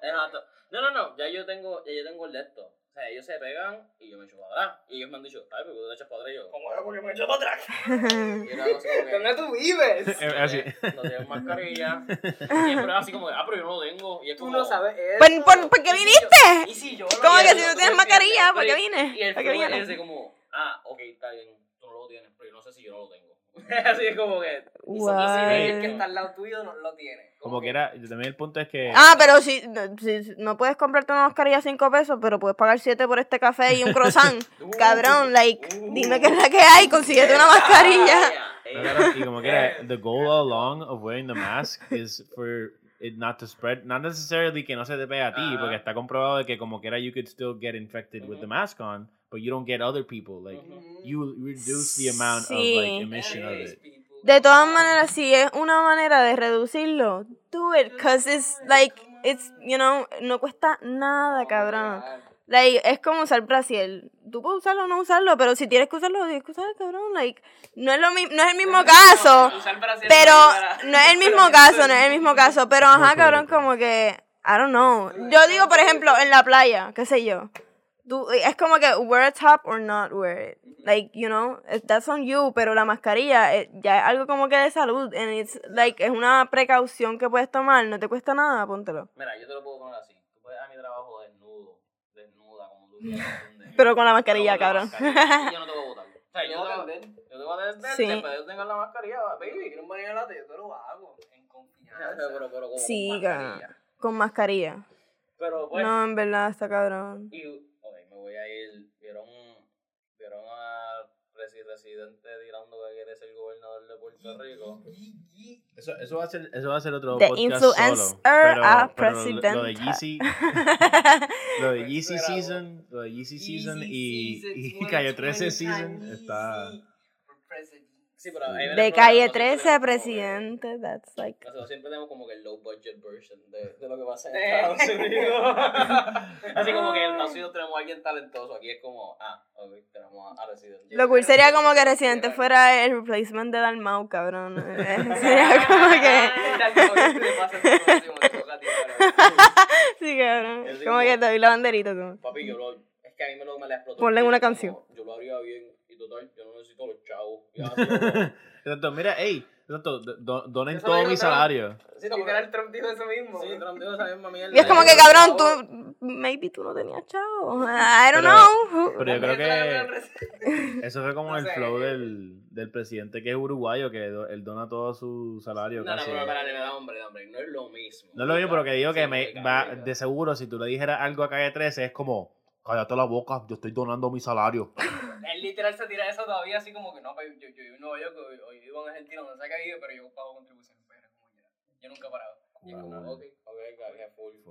Exacto. No, no, no, ya yo tengo, ya yo tengo el de esto. Sea, ellos se pegan y yo me echo para atrás. Y ellos me han dicho, ay, pero tú te echas para atrás y yo. ¿Cómo es? Porque me echo para atrás. [LAUGHS] Y era así como que, que, ¿Dónde tú vives? [LAUGHS] Eh, así. No tienes mascarilla. Y siempre así como, ah, pero yo no lo tengo. Y es Tú como, no sabes eso. ¿por- por qué ¿Y si viniste? yo- ¿Y si yo no ¿Cómo que si no tienes mascarilla? ¿Para qué vine? Y el ¿Para qué ese como, ah, ok, está bien, tú no lo tienes, pero yo no sé si yo no lo tengo. [LAUGHS] Así es como que. Y si el que está al lado tuyo, no lo tiene. Como que era, también el punto es que... Ah, pero si, si no puedes comprarte una mascarilla a 5 pesos, pero puedes pagar 7 por este café y un croissant. [LAUGHS] Cabrón, like, dime qué es la que hay, consíguete una [LAUGHS] mascarilla. No, claro, y como que era, the goal all along of wearing the mask is for it not to spread, not necessarily que no se te pegue a ti, porque está comprobado de que como que era you could still get infected with the mask on, but you don't get other people, like Ujú. you reduce the amount of Sí. like emission of it. De todas maneras, si es una manera de reducirlo, do it, cause it's like, it's, you know, no cuesta nada, cabrón. Like, es como usar brasier. Tú puedes usarlo o no usarlo, pero si tienes que usarlo, tienes que usarlo, cabrón. Like, no es, lo mi- no es el mismo caso, pero no es el mismo caso, no es el mismo caso. Pero ajá, cabrón, como que, I don't know. Yo digo, por ejemplo, en la playa, qué sé yo. Tú, es como que wear a top or not wear it. Like, you know, eh, that's on you, pero la mascarilla eh, ya es algo como que de salud. And it's like, es una precaución que puedes tomar, no te cuesta nada, póntelo. Mira, yo te lo puedo poner así. Tú puedes a mi trabajo desnudo, desnuda, como tú quieras. [LAUGHS] Pero con la mascarilla, con la cabrón. mascarilla, yo no te voy a botar. [LAUGHS] O sea, yo Yo te te voy a yo te voy a atender, Sí. después de que tengas la mascarilla, baby. quiero un baño de latte, yo te lo hago. En confianza. [LAUGHS] Pero, pero como Sí, con mascarilla. Con mascarilla. Pero pues, No, en verdad, está cabrón. y, ir, vieron, vieron a Resi Residente tirando que quiere ser gobernador de Puerto Rico. Eso, eso va a ser, eso va a ser otro The podcast influencer solo. Pero, a pero lo- lo, de. Yeezy, [LAUGHS] lo de Yeezy season, lo de Yeezy season Easy y, season, y Calle 13 2020 season está... Sí, pero ahí De calle nosotros 13 tenemos a como que- presidente, that's like. Nosotros siempre tenemos como que el low budget version de, de lo que pasa en. Estados [LAUGHS] Unidos. [LAUGHS] Así como que en Estados Unidos tenemos a alguien talentoso. Aquí es como, ah, ok, tenemos a, a Resident. Lo cool sería como que Residente fuera el replacement de Dalmau, cabrón. [LAUGHS] Eh, sería como que. Sí, cabrón. Como que te doy la banderita tú. Papi, yo lo. Es que a mí me lo me la explotó. Ponle una canción. como, Yo lo haría bien. Y total, yo no necesito los chavos. [LAUGHS] Exacto, mira, ey, exacto, do- do- donen Eso todo mi salario. Sí, no, Literal, Trump dijo eso mismo. Sí, Trump dijo esa misma mierda. Y es como que, cabrón, tú. Maybe tú no tenías chavo. [LAUGHS] I don't Pero- know. Pero yo creo que [LAUGHS] eso fue como No el sé. flow del, del presidente que es uruguayo, que do- él dona todo su salario No, no, casi. pero espérate, me da hombre, hombre. No es lo mismo. No es lo mismo, pero que digo que Sí, me porque, va, cabrón, de seguro, si tú le dijeras algo a Calle 13, es como, cállate la boca, yo estoy donando mi salario. [LAUGHS] Él literal se tira eso todavía así como que no, pues, yo, yo vivo en Nueva York, hoy, hoy vivo en Argentina, donde sea que vive, pero yo pago contribuciones, pero como quiera. Yo nunca he parado. Y es como, ok. Ok.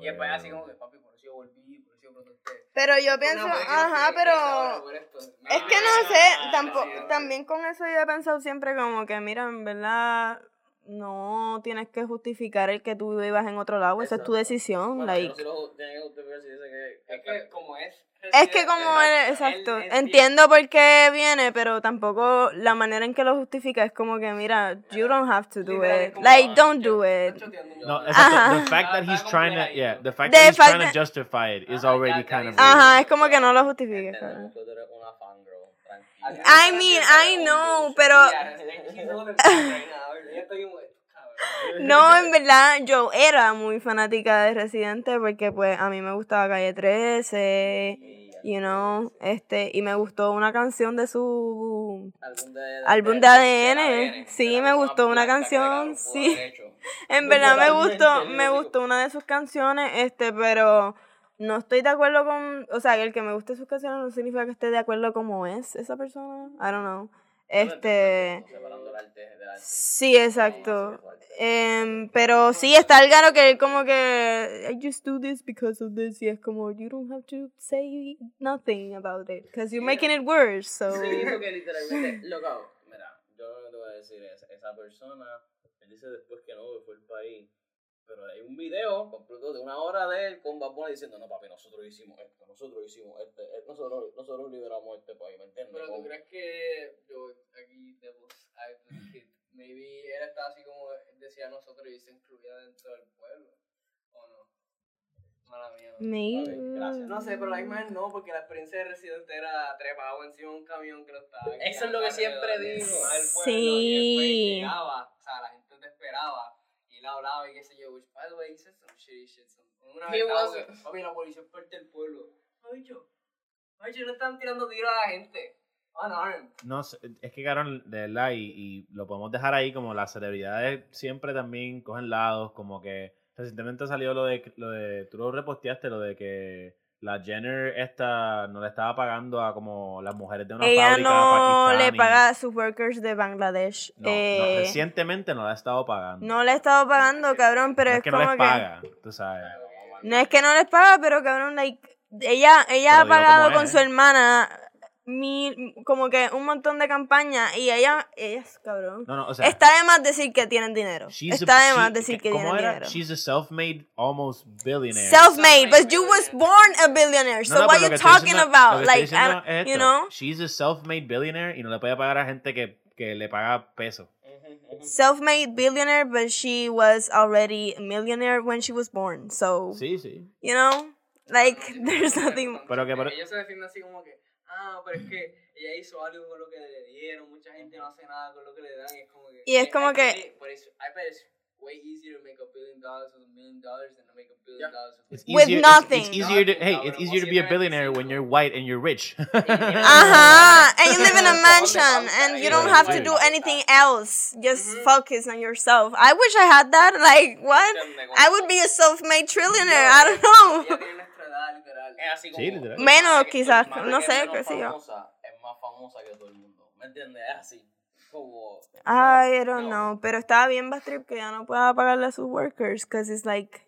Y después así como que, papi, por eso yo volví, por eso yo protesté. Pero yo pienso, No, pues, ajá, pero. Es que no sé, tampoco, también con eso yo he pensado siempre como que, mira, en verdad, no tienes que justificar el que tú vivas en otro lado, esa es tu decisión, Bueno, like. pero si lo tienen que justificar si dice que. Es que como es... Es que como él, exacto, entiendo por qué viene, pero tampoco la manera en que lo justifica es como que, mira, you don't have to do it, like, ah, don't do it. No, Ajá. exacto, the fact that Está he's trying to, yeah, the fact that he's trying to that- justify it is already kind of Ajá, es como que no lo Ah, tranquila. I mean, I know, pero [LAUGHS] [LAUGHS] [LAUGHS] No, en [LAUGHS] verdad, yo era muy fanática de Residente porque pues a mí me gustaba Calle 13, you know, este, y me gustó una canción de su Álbum de, ADN. Sí, me gustó una canción, sí. [LAUGHS] En verdad me gustó, me gustó una de sus canciones, este, pero no estoy de acuerdo con, o sea, el que me guste sus canciones no significa que esté de acuerdo como es esa persona. I don't know. Este, sí, exacto. Em, pero sí está el gano que como que I just do this because of this y es como you don't have to say nothing about it because you're making it worse. So Sí, porque literalmente, loco, mira, yo que te voy a decir es, esa persona, él dice después que no, fue el país, pero hay un video completo de una hora de él con Bad Bunny diciendo, no papi, nosotros hicimos esto, nosotros hicimos este, eh, nosotros, nosotros liberamos este país, ¿me entiendes? Pero tú crees que yo aquí Advocate, maybe él está así como decía nosotros y se incluía dentro del pueblo, ¿o no? Mala mía. ¿no? gracias. No sé, pero la imagen no, porque la experiencia de residente era trepado encima de un camión que lo estaba. Eso es lo que siempre digo. Sí. Y después llegaba, o sea, la gente te esperaba y él hablaba y qué sé yo, which by the way, he said some shitty shit. some- Una vez papi, la policía es parte del pueblo. Ay, yo, ay, yo, no están tirando tiros a la gente. Unarmed. No sé, es que cabrón, de verdad, y, y lo podemos dejar ahí como las celebridades siempre también cogen lados, como que recientemente salió lo de, lo de, tú lo reposteaste, lo de que la Jenner esta no le estaba pagando a como las mujeres de una Ella fábrica no le paga a sus workers de Bangladesh. No, no, Eh, recientemente no la ha estado pagando. no le he estado pagando, cabrón, pero No es, es que no como les que... paga, tú sabes. No es que no les paga, pero cabrón, like, ella, ella Pero ha pagado con es, su ¿eh? hermana mil, como que un montón de campañas y ella, ella es cabrón. No, no, o sea, Está de más decir que tienen dinero. Está de she- más decir que ¿cómo tienen era? dinero. She's a self-made almost billionaire. Self-made, but you was born a billionaire. No, So no, what pero lo you talking diciendo- about? Like, es you know, She's a self-made billionaire y no le puede pagar a gente que, que le paga peso. self-made billionaire, but she was already a millionaire when she was born. So, Sí, sí. you know, like, [LAUGHS] there's nothing. Pero que por- Ella se defiende así como que, ah, pero es que ella hizo algo con lo que le dieron, mucha gente no hace nada con lo que le dan, y es como que... Y es como I que- bet- Por eso, I bet it's way easier to make a billion dollars with a million dollars than to make a billion Yeah. dollars It's With easier, nothing. It's, it's easier to, hey, it's easier to be a posiblemente billionaire when you're white and you're rich. [LAUGHS] [LAUGHS] Uh-huh. And you live in a mansion and you don't have to do anything else. Just Mhm. focus on yourself. I wish I had that. [LAUGHS] Like, what? I would be a self-made trillionaire. I don't know. Literal. Es así como. Sí, literal. Menos, que- quizás, no sé, qué sé yo. famosa, Es más famosa que todo el mundo. ¿Me entiendes? Es así. Como. I don't no. know. Pero estaba bien bad trip que ya no pueda pagarle a sus workers. Because it's like,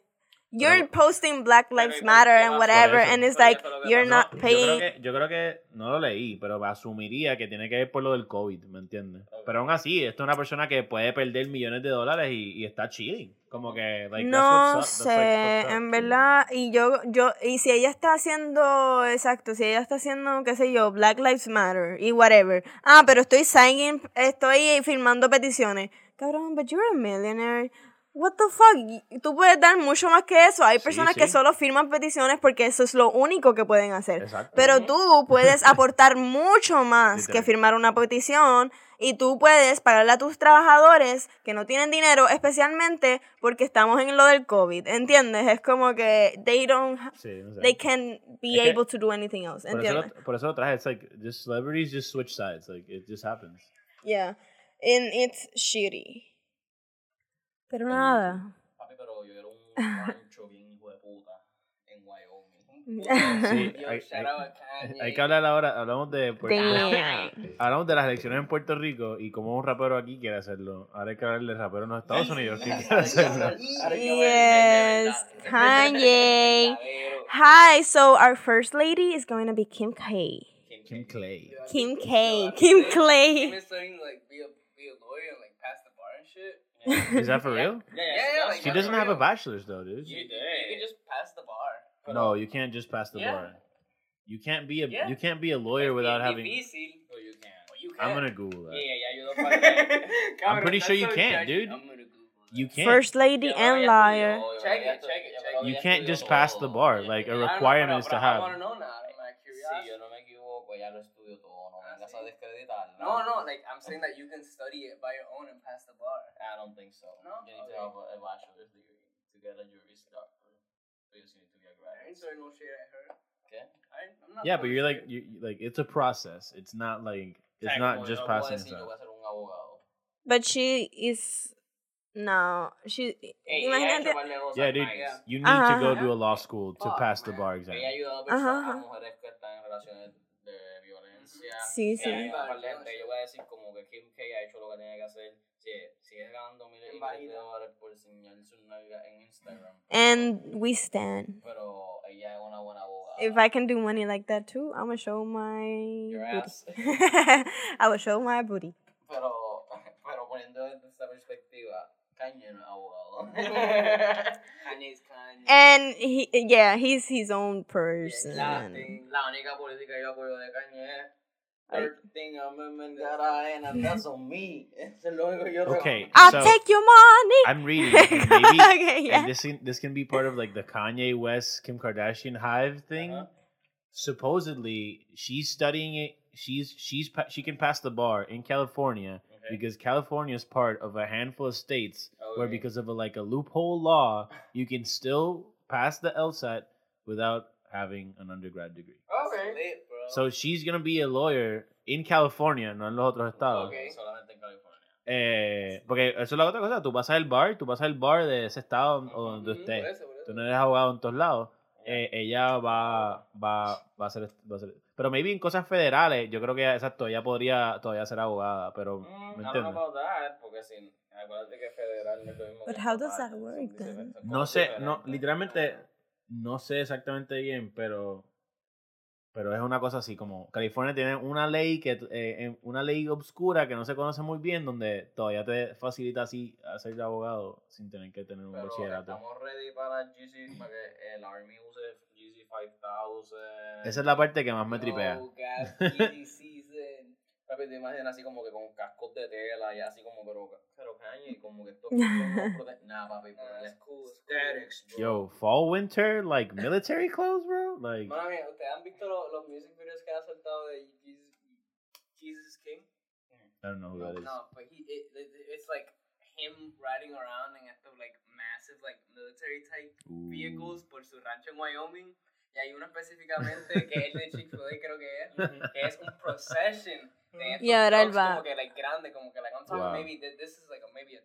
you're Pero- posting Black Lives Matter and whatever. eso, And it's like, you're pasó. not yo, creo paying. que, yo creo que no lo leí, pero asumiría que tiene que ver por lo del COVID, ¿me entiendes? Ok. Pero aún así, esto es una persona que puede perder millones de dólares y, y está chilling. Como que, like, that's No that's, like, sé, up. en verdad, y yo, yo, y si ella está haciendo, exacto, si ella está haciendo, qué sé yo, Black Lives Matter y whatever. Ah, pero estoy signing, estoy firmando peticiones. Cabrón, but you're a millionaire. What the fuck? Tú puedes dar mucho más que eso. Hay Sí, personas que sí. solo firman peticiones porque eso es lo único que pueden hacer. Exacto. Pero tú puedes [LAUGHS] aportar mucho más que firmar una petición y tú puedes pagarle a tus trabajadores que no tienen dinero, especialmente porque estamos en lo del COVID, ¿entiendes? Es como que they don't, Sí, no sé. they can be Es que- able to do anything else, por, eso ¿entiendes? lo, por eso lo traje. It's like, just celebrities just switch sides. Like, it just happens. Yeah, and it's shitty. Pero nada. Papi, pero yo era un rancho bien hijo de puta en Wyoming. Sí, [LAUGHS] Yo, hay, que hablar ahora. Hablamos de, Puerto- Damn. hablamos de las elecciones en Puerto Rico y cómo un rapero aquí quiere hacerlo. Ahora hay que hablar del rapero en los Estados Unidos que quiere hacerlo. Yes, Kanye. [LAUGHS] Hi, so our first lady is going to be Kim K. Kim Clay. Kim K. Kim Clay. Kim is starting to like be a be a lawyer like Is that for real? Yeah, Yeah, yeah, like, She doesn't have a bachelor's though, dude. You You, did. you can just pass the bar. No, you can't just pass the Yeah. bar. You can't be a Yeah. you can't be a lawyer without having. Difícil. Oh, you can. You I'm can. gonna Google that. Yeah, yeah, you don't fucking. I'm pretty sure you can't, dude. I'm gonna Google that. You can't. First lady and liar. Check it, check it, check it. You can't just pass the bar. Like a requirement is to I have. want to know now. My Si curiosity. yo no me equivoco, ya lo estudio todo. No vengas a descreditarlo. No, no, like I'm saying that you can study it by your own and pass the bar. I don't think so. No? You need Okay. to have a, a bachelor's degree to get a juris doctor. You just need to be a I graduate. ain't throwing no shit at her. Okay? I, I'm not Yeah, but you're like you you- like it's a process. It's not like it's O not just yo no puedo passing decir, Yo stuff. a ser un abogado. But she is no. She Ey, ella ha imagínate. hecho par de cosas Yeah, dude. nice. Yeah. You need to go to a law school to Fuck, pass the bar exam. Ella Sí, sí. Eh, a par de gente, yo voy a decir como que Kim K ha hecho lo que tenía que hacer. Si, sigue ganando miles y miles de dólares por señalar sus nalgas en Instagram. And we stand. Pero ella es una buena abogada. If I can do money like that too, I'm gonna show my Your booty. ass. [LAUGHS] I will show my booty. Pero, [LAUGHS] pero poniendo desde esta perspectiva, Kanye no es abogado. [LAUGHS] Kanye's Kanye. And he, yeah, he's his own person. La, la única política que yo apoyo de Kanye es Ay. 13 Amendment that I ain't, and that's on me. Eso es lo único que yo Okay, I'll so take your money. I'm reading. [LAUGHS] and maybe okay, yeah. and this can, this can be part of like the Kanye West Kim Kardashian hive thing. Uh-huh. Supposedly, she's studying it. She's she's she can pass the bar in California Okay. because California is part of a handful of states where because of a like a loophole law, you can still pass the LSAT without having an undergrad degree. Okay. So she's gonna be a lawyer in California, no en los otros estados. Ok. Solamente en California. Eh, porque eso es la otra cosa, tú pasas el bar, tú pasas el bar de ese estado o donde Ujú, estés. por eso, por eso. Tú no eres abogado en todos lados. eh, ella va, va, va, a ser, va a ser- Pero maybe en cosas federales, yo creo que exacto, ella podría todavía ser abogada, pero Mm, ¿me entiendes? about that, porque si, acuérdate que federal no es lo mismo But que how does that work, No sé, no, literalmente no sé exactamente bien, pero pero es una cosa así como California tiene una ley que eh, una ley obscura que no se conoce muy bien donde todavía te facilita así ser abogado sin tener que tener un Pero bachillerato. estamos ready para GC, para que el Army use GC 5000. Esa es la parte que más me tripea. No. Papi, te imaginas así como que con cascos de tela y así como, pero, pero caña y como que esto. [LAUGHS] Nah, papi, pero Nah, cool, aesthetics, bro. Yo, fall winter like military clothes, bro? Like mía, ¿ustedes han visto lo- los music videos que ha soltado de Jesus, Jesus King? I don't know who that is. No, but he, it, it, it's like him riding around en estos like massive like military type Ooh. vehicles por su rancho en Wyoming. Y hay uno específicamente que es de [LAUGHS] Chick-fil-A, creo que es, que es un procession de estos Y ahora él trucks va- como que like grande, como que like I'm talking Wow. maybe th- this is like a, maybe a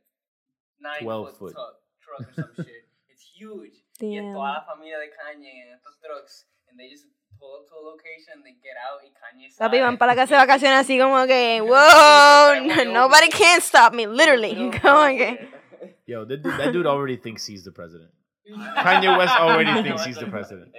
nine 12 foot, foot. truck, truck or some [LAUGHS] shit. It's huge. Y es toda la familia de Kanye en estos trucks. And they just pull up to a location, they get out y Kanye Papi, sale. van para la casa de [LAUGHS] vacaciones así como que, wow, nobody can stop me, literally. [LAUGHS] Como que, Yo, that dude, that dude already thinks he's the president. Kanye West [LAUGHS] already thinks he's the president.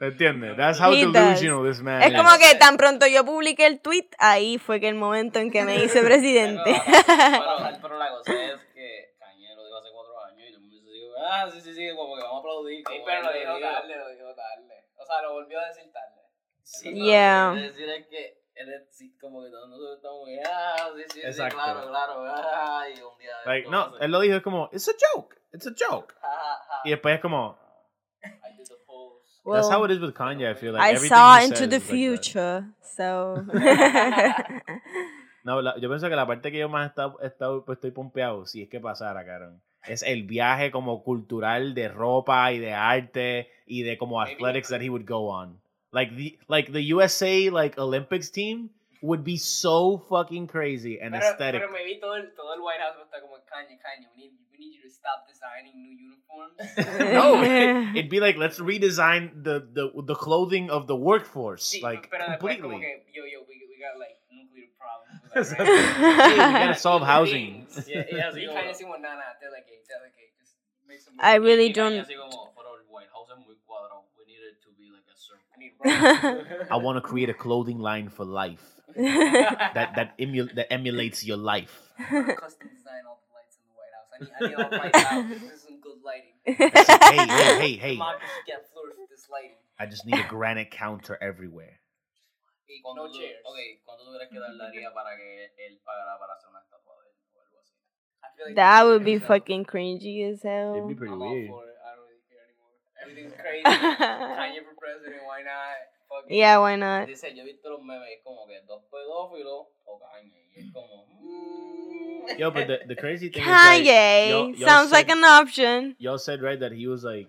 ¿Entiendes? That's how He does. delusional this man es is. como que tan pronto yo publiqué el tweet, ahí fue que el momento en que me hice [LAUGHS] presidente. pero, [LAUGHS] pero la cosa es que Kanye lo dijo hace cuatro años y todo el mundo dijo, ah, sí, sí, sí, como que vamos a aplaudir. Sí, pero lo dijo tarde, lo dijo tarde. O sea, lo volvió a decir tarde. Sí, Yeah. no, es decir, es que él es sí, como que todos nosotros estamos, ah, sí, sí, sí, Exacto. claro, claro, ah, y un día. de Like, no, hace, él lo dijo, es como, it's a joke, it's a joke. Ja, ja. Y después es como, I did the pose. that's how Well, it is with Kanye, I feel like. I everything saw into the is like future, so. [LAUGHS] [LAUGHS] No, la- yo pienso que la parte que yo más he estado, he estado- pues, estoy pompeado, si es que pasara, Karen, es el viaje como cultural de ropa y de arte y de como athletics that he would go on. Like the like the USA like Olympics team would be so fucking crazy and Pero, aesthetic. pero me vi todo el, todo el White House está como Kanye, Kanye, we need, we need you to stop designing new uniforms. [LAUGHS] no, [LAUGHS] [LAUGHS] it'd be like let's redesign the the the clothing of the workforce Sí, like pero después como completely. que, yo, yo, we, we got like nuclear problems. with Exacto. our Yeah, we gotta solve housing. Y, y así Y como, Kanye decimos, nah, nah, delegate, delegate, just make some I really don't. así como, pero el White House es muy cuadrado, we need it to be like a circle. I need. I want to create a clothing line for life that that emu- that emulates your life. [LAUGHS] custom design all the lights in the White House. I need, I need all the lights out. [LAUGHS] This is some good lighting. hey, hey, hey, hey! Democracy can't flourish with this lighting. I just need a granite counter everywhere. Y cuando No tú, chairs. ok, ¿cuánto tuvieras que dar daría para que él pagara para hacer una estatua de él o algo así? I feel like That would be fucking cringy as hell. It'd be pretty I'm all weird. for it. I don't really care anymore. Everything's crazy. Kanye for president, why not? Fuck. Yeah, why not? Dice, yo he visto los memes, como que dos pedófilos o Kanye, y es como... mm. Yo, but the, the crazy thing is like, Kanye yo- yo sounds like an option. y'all said right that he was like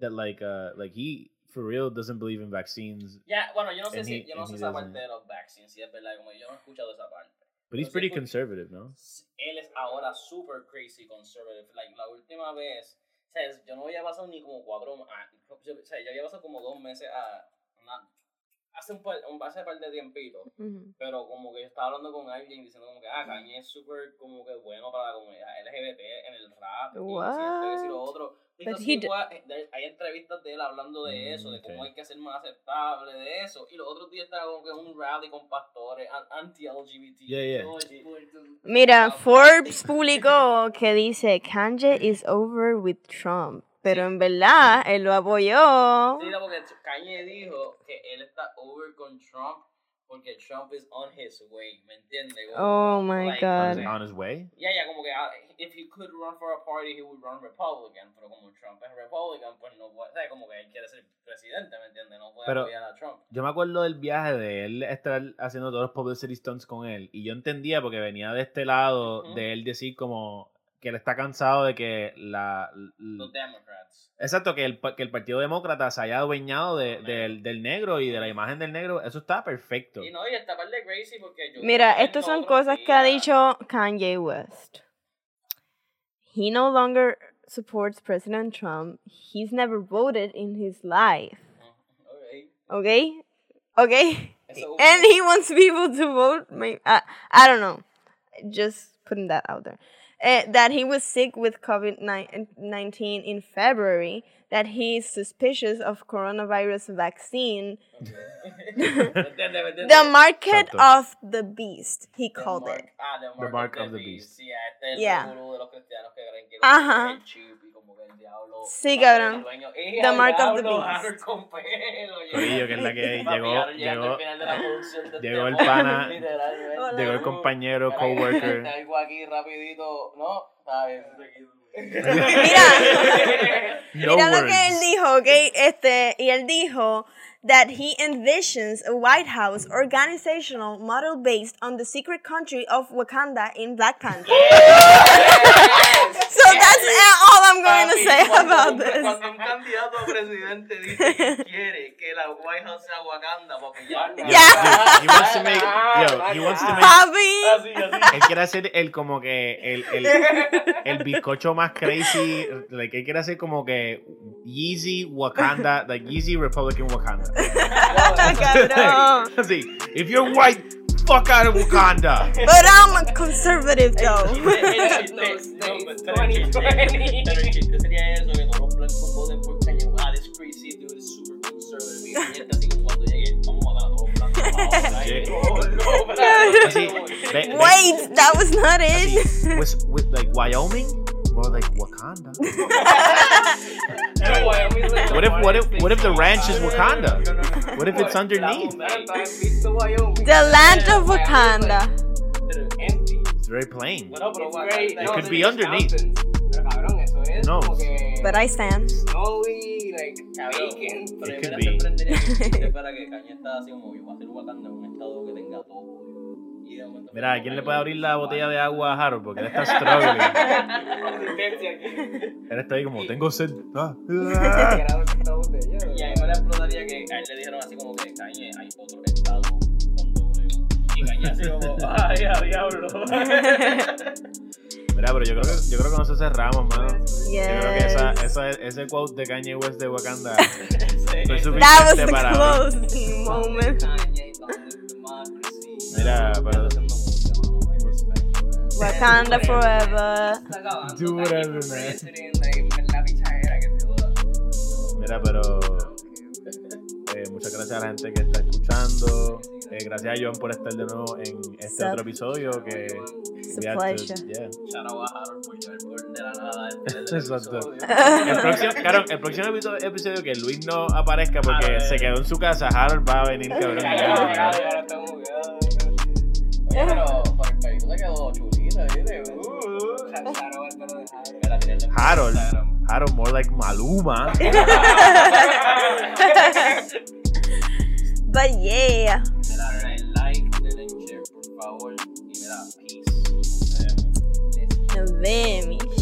that like uh like he for real doesn't believe in vaccines, Yeah, bueno, yo no sé And si, yo no sé esa parte de los vaccines, si es verdad, como yo no he escuchado esa parte. but he's pretty conservative, no? Él es ahora super crazy conservative. Like, la última vez, o sea, yo no había pasado ni como cuatro, ah, o sea, yo había pasado como dos meses a, una- hace un par, un, hace par de tiempito, Mhm. pero como que yo estaba hablando con alguien diciendo como que, ah, Kanye es súper como que bueno para la comunidad LGBT en el rap, y lo otro. D- wa- eh, hay entrevistas de él hablando de eso, de Mm, cómo ok. hay que ser más aceptable de eso, y los otros días estaba como que un rally con pastores an- anti-LGBT. Yeah, yeah. Mira, Ah, Forbes publicó que dice Kanye is over with Trump, pero en verdad él lo apoyó. Sí, no, porque Kanye dijo que él está over con Trump porque Trump is on his way, ¿me entiendes? Oh my like, On God. his, on his way. Ya, ya, como que ah, if he could run for a party, he would run Republican, pero como Trump es Republican, pues no puede, ¿sabes? Como que él quiere ser presidente, ¿me entiendes? No puede Pero- apoyar a Trump. Yo me acuerdo del viaje de él estar haciendo todos los publicity stunts con él. Y yo entendía porque venía de este lado Ujú. de él decir como que él está cansado de que la... Los Democrats. Exacto, que el, que el Partido Demócrata se haya adueñado de- del, del negro y de la imagen del negro, eso está perfecto. Y no, y esta parte de Gracie porque yo... Mira, estas son cosas que ha dicho Kanye West. He no longer supports President Trump. He's never voted in his life. Ok. Okay? Okay? And he wants people to vote. I, I don't know. Just putting that out there. Eh, that he was sick with COVID 19 in February. That he's suspicious of coronavirus vaccine. ¿Me entiendes? ¿Me entiendes? The market Exacto. of the beast, he The called mark- it. Ah, the mark, mark of, of the the beast. beast. Sí, este es el Yeah. revolú de el como que el diablo... Sí, cabrón. el. The ¡Eh, al mark of the beast. Harold con pelo! Corillo, que es la que hay. Llegó, llegando llegó, este llegó el pana, [LAUGHS] llegó el compañero, coworker. Te algo aquí rapidito, ¿no? Está bien. Mira, [LAUGHS] No mira lo que él dijo, ¿ok? Este, y él dijo that he envisions a White House organizational model based on the secret country of Wakanda in Black Panther. [LAUGHS] [LAUGHS] so that's all I'm going to say cuando about un- this. Cuando un candidato a presidente dice que [LAUGHS] quiere que la White House sea Wakanda, papi, ya. Ya. He wants to make, yo, he wants to make, Papi. Así, así. él quiere hacer el como que el, el, el bizcocho más crazy, like, él quiere hacer como que Yeezy Wakanda, like Yeezy Republican Wakanda. See, if you're white, fuck out of Wakanda. but I'm a conservative though. Wait, that was not it. Was, with like Wyoming? More like Wakanda. Pero Wyoming es What if- what if- what if the ranch is No, no, no, Wakanda? no, no, no, no. What if it's La underneath? montaña. The land of Wakanda. Pero empty. It's very plain. Bueno, pero It's Wakanda- great. It no, could no, be no, underneath. Pero cabrón, eso es No. como que But I stand. snowy, like Cabrón, bacon. pero It yo could me be. [LAUGHS] [LAUGHS] [LAUGHS] Mira, ¿quién le puede abrir la botella de agua a Harold? Porque él está struggling. Él está ahí como, tengo sed. Ah. Y a mí me le explotaría que a él le dijeron así como que Kanye hay otro estado con doble. Y Kanye así como, [LAUGHS] ay, a diablo. Mira, pero yo creo que, yo creo que nos cerramos, mano. Yo creo que esa, Yes. esa, ese quote de Kanye West de Wakanda [LAUGHS] fue suficiente That was the para closing moment. Respect it. Wakanda forever. Se joda. Mira, pero eh, muchas gracias a la gente que está escuchando. Eh, gracias a John por estar de nuevo en este otro episodio que yeah. Shout out a Harold por llevar por de la nada el del Exacto. El próximo, claro, el próximo episodio, episodio que Luis no aparezca porque se quedó en su casa, Harold va a venir, cabrón. Pero por el pelito le quedó chulita, ¿viste? Uh, Claro, Álvaro de Jara. Mira, tiene el Harold. Instagram. Harold, more like Maluma. [LAUGHS] But yeah. Mira, denle like, denle share, por favor. Y mira, peace. Nos vemos. Nos vemos.